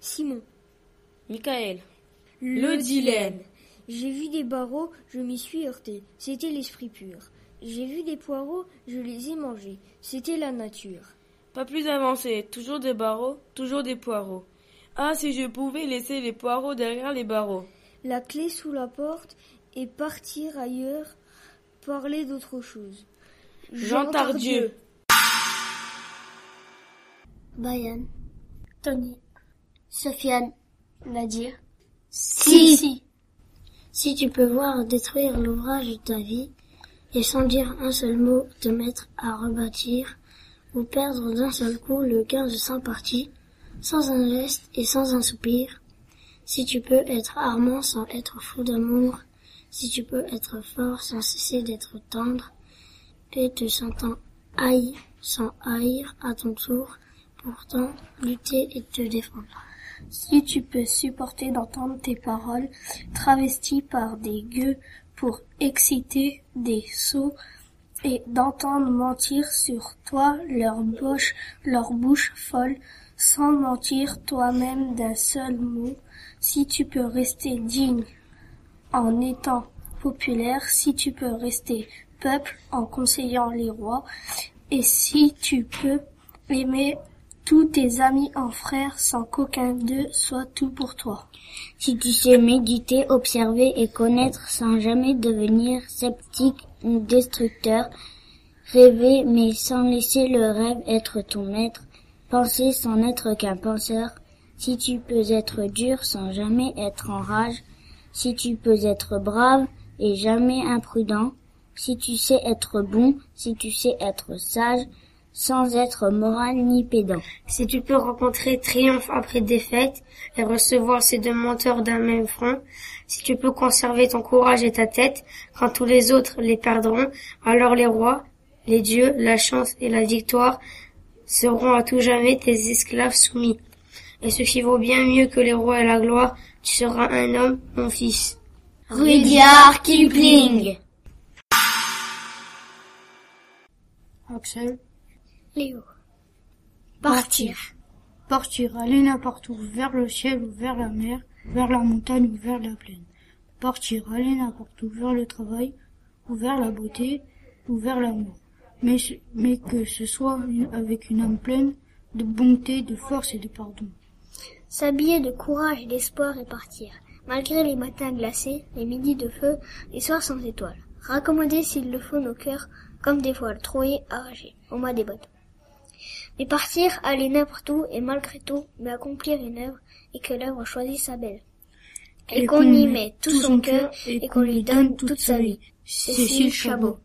Simon. Michael. Le, dilemme. J'ai vu des barreaux, je m'y suis heurté. C'était l'esprit pur. J'ai vu des poireaux, je les ai mangés. C'était la nature. Pas plus avancé, toujours des barreaux, toujours des poireaux. Ah, si je pouvais laisser les poireaux derrière les barreaux. La clé sous la porte et partir ailleurs, parler d'autre chose. Jean Tardieu. Bayan. Tony. Sofiane. Nadir. Si. si. Si tu peux voir détruire l'ouvrage de ta vie, et sans dire un seul mot te mettre à rebâtir, ou perdre d'un seul coup le gain de cent parties, sans un geste et sans un soupir, si tu peux être armant sans être fou d'amour, si tu peux être fort sans cesser d'être tendre, et te sentant haï sans haïr à ton tour, pourtant lutter et te défendre. Si tu peux supporter d'entendre tes paroles travesties par des gueux pour exciter des sots et d'entendre mentir sur toi leur bouche, leur bouche folle, sans mentir toi-même d'un seul mot, si tu peux rester digne en étant populaire, si tu peux rester peuple en conseillant les rois, et si tu peux aimer tous tes amis en frères sans qu'aucun d'eux soit tout pour toi. Si tu sais méditer, observer et connaître sans jamais devenir sceptique ou destructeur, rêver mais sans laisser le rêve être ton maître, penser sans n'être qu'un penseur, si tu peux être dur sans jamais être en rage, si tu peux être brave et jamais imprudent, si tu sais être bon, si tu sais être sage, sans être moral ni pédant. Si tu peux rencontrer triomphe après défaite et recevoir ces deux menteurs d'un même front, si tu peux conserver ton courage et ta tête quand tous les autres les perdront, alors les rois, les dieux, la chance et la victoire seront à tout jamais tes esclaves soumis. Et ce qui vaut bien mieux que les rois et la gloire, tu seras un homme, mon fils. Rudyard Kipling. Axel. Léo. Partir. Partir, aller n'importe où, vers le ciel ou vers la mer, vers la montagne ou vers la plaine. Partir, aller n'importe où, vers le travail, ou vers la beauté, ou vers l'amour. Mais, mais que ce soit avec une âme pleine de bonté, de force et de pardon. S'habiller de courage et d'espoir et partir, malgré les matins glacés, les midis de feu, les soirs sans étoiles. Raccommoder s'il le faut nos cœurs comme des voiles trouées, arrachées, au mois des bottes. Mais partir, aller n'importe où et malgré tout, mais accomplir une œuvre et que l'œuvre choisisse sa belle. Et, qu'on y met tout son cœur et qu'on lui donne toute sa vie. Cécile Chabot.